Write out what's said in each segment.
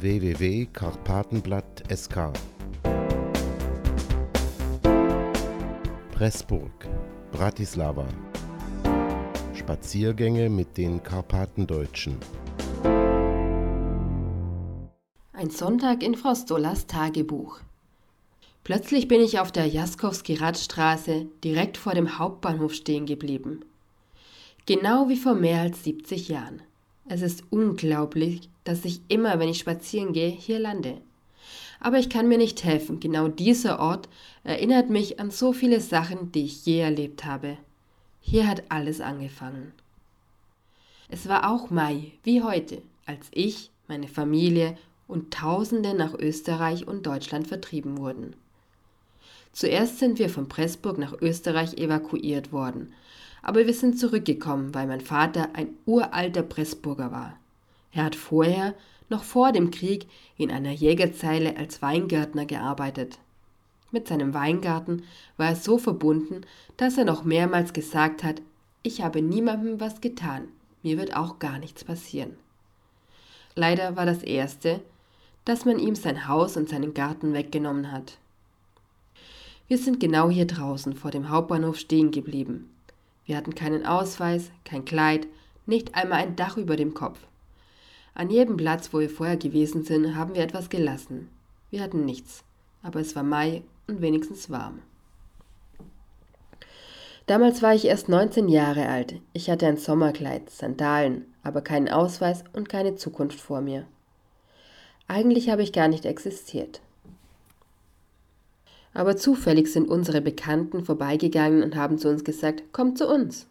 www.karpatenblatt.sk Pressburg, Bratislava Spaziergänge mit den Karpatendeutschen Ein Sonntag in Frau Stollas Tagebuch Plötzlich bin ich auf der Jaskowski-Radstraße direkt vor dem Hauptbahnhof stehen geblieben. Genau wie vor mehr als 70 Jahren. Es ist unglaublich, dass ich immer, wenn ich spazieren gehe, hier lande. Aber ich kann mir nicht helfen. Genau dieser Ort erinnert mich an so viele Sachen, die ich je erlebt habe. Hier hat alles angefangen. Es war auch Mai, wie heute, als ich, meine Familie und Tausende nach Österreich und Deutschland vertrieben wurden. Zuerst sind wir von Pressburg nach Österreich evakuiert worden, aber wir sind zurückgekommen, weil mein Vater ein uralter Pressburger war. Er hat vorher, noch vor dem Krieg, in einer Jägerzeile als Weingärtner gearbeitet. Mit seinem Weingarten war er so verbunden, dass er noch mehrmals gesagt hat, ich habe niemandem was getan, mir wird auch gar nichts passieren. Leider war das erste, dass man ihm sein Haus und seinen Garten weggenommen hat. Wir sind genau hier draußen vor dem Hauptbahnhof stehen geblieben. Wir hatten keinen Ausweis, kein Kleid, nicht einmal ein Dach über dem Kopf. An jedem Platz, wo wir vorher gewesen sind, haben wir etwas gelassen. Wir hatten nichts, aber es war Mai und wenigstens warm. Damals war ich erst 19 Jahre alt. Ich hatte ein Sommerkleid, Sandalen, aber keinen Ausweis und keine Zukunft vor mir. Eigentlich habe ich gar nicht existiert aber zufällig sind unsere Bekannten vorbeigegangen und haben zu uns gesagt, kommt zu uns.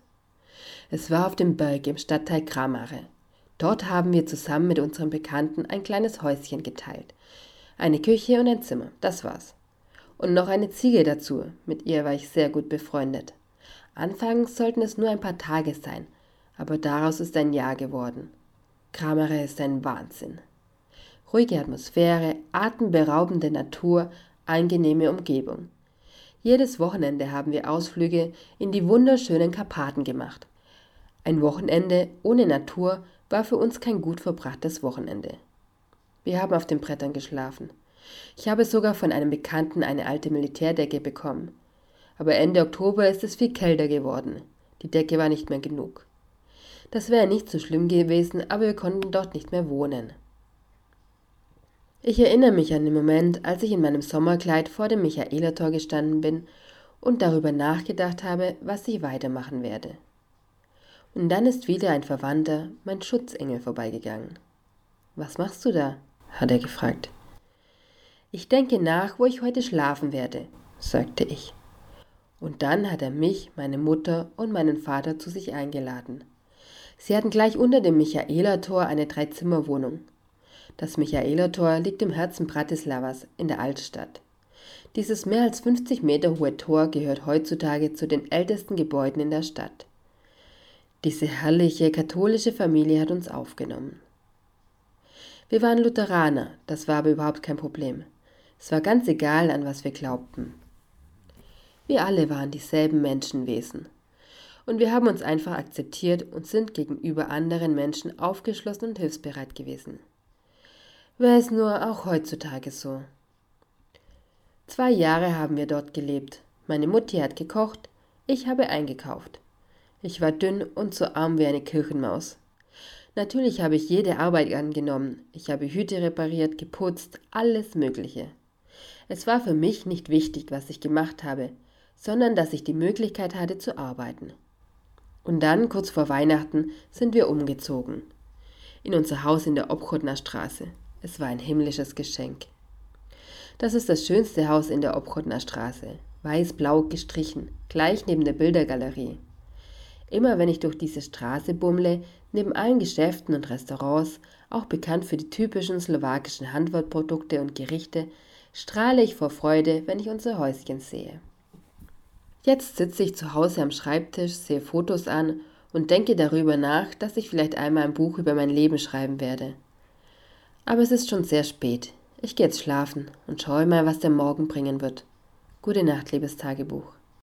Es war auf dem Berg im Stadtteil Kramare. Dort haben wir zusammen mit unseren Bekannten ein kleines Häuschen geteilt. Eine Küche und ein Zimmer, das war's. Und noch eine Ziege dazu, mit ihr war ich sehr gut befreundet. Anfangs sollten es nur ein paar Tage sein, aber daraus ist ein Jahr geworden. Kramare ist ein Wahnsinn. Ruhige Atmosphäre, atemberaubende Natur, angenehme Umgebung. Jedes Wochenende haben wir Ausflüge in die wunderschönen Karpaten gemacht. Ein Wochenende ohne Natur war für uns kein gut verbrachtes Wochenende. Wir haben auf den Brettern geschlafen. Ich habe sogar von einem Bekannten eine alte Militärdecke bekommen. Aber Ende Oktober ist es viel kälter geworden. Die Decke war nicht mehr genug. Das wäre nicht so schlimm gewesen, aber wir konnten dort nicht mehr wohnen. Ich erinnere mich an den Moment, als ich in meinem Sommerkleid vor dem Michaelertor gestanden bin und darüber nachgedacht habe, was ich weitermachen werde. Und dann ist wieder ein Verwandter, mein Schutzengel, vorbeigegangen. Was machst du da? hat er gefragt. Ich denke nach, wo ich heute schlafen werde, sagte ich. Und dann hat er mich, meine Mutter und meinen Vater zu sich eingeladen. Sie hatten gleich unter dem Michaelertor eine Dreizimmerwohnung. Das Michaelertor liegt im Herzen Bratislavas in der Altstadt. Dieses mehr als 50 Meter hohe Tor gehört heutzutage zu den ältesten Gebäuden in der Stadt. Diese herrliche katholische Familie hat uns aufgenommen. Wir waren Lutheraner, das war aber überhaupt kein Problem. Es war ganz egal, an was wir glaubten. Wir alle waren dieselben Menschenwesen. Und wir haben uns einfach akzeptiert und sind gegenüber anderen Menschen aufgeschlossen und hilfsbereit gewesen. Wäre es nur auch heutzutage so. Zwei Jahre haben wir dort gelebt. Meine Mutti hat gekocht, ich habe eingekauft. Ich war dünn und so arm wie eine Kirchenmaus. Natürlich habe ich jede Arbeit angenommen. Ich habe Hüte repariert, geputzt, alles Mögliche. Es war für mich nicht wichtig, was ich gemacht habe, sondern dass ich die Möglichkeit hatte zu arbeiten. Und dann, kurz vor Weihnachten, sind wir umgezogen. In unser Haus in der Obchodner Straße. Es war ein himmlisches Geschenk. Das ist das schönste Haus in der Obchodner Straße, weiß-blau gestrichen, gleich neben der Bildergalerie. Immer wenn ich durch diese Straße bummle, neben allen Geschäften und Restaurants, auch bekannt für die typischen slowakischen Handwerkprodukte und Gerichte, strahle ich vor Freude, wenn ich unser Häuschen sehe. Jetzt sitze ich zu Hause am Schreibtisch, sehe Fotos an und denke darüber nach, dass ich vielleicht einmal ein Buch über mein Leben schreiben werde. Aber es ist schon sehr spät. Ich gehe jetzt schlafen und schaue mal, was der Morgen bringen wird. Gute Nacht, liebes Tagebuch.